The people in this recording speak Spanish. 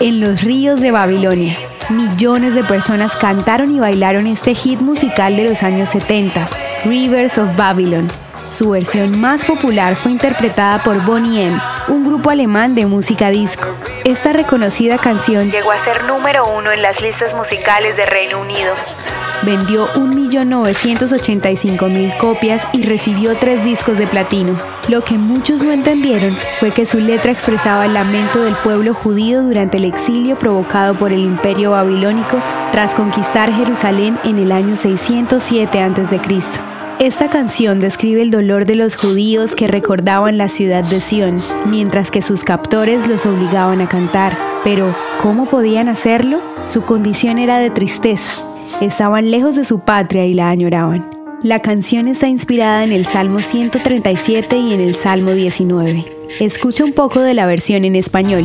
En los ríos de Babilonia, millones de personas cantaron y bailaron este hit musical de los años 70, Rivers of Babylon. Su versión más popular fue interpretada por Bonnie M, un grupo alemán de música disco. Esta reconocida canción llegó a ser número uno en las listas musicales de Reino Unido. Vendió 1.985.000 copias y recibió tres discos de platino. Lo que muchos no entendieron fue que su letra expresaba el lamento del pueblo judío durante el exilio provocado por el imperio babilónico tras conquistar Jerusalén en el año 607 a.C. Esta canción describe el dolor de los judíos que recordaban la ciudad de Sión, mientras que sus captores los obligaban a cantar. Pero, ¿cómo podían hacerlo? Su condición era de tristeza. Estaban lejos de su patria y la añoraban. La canción está inspirada en el Salmo 137 y en el Salmo 19. Escucha un poco de la versión en español.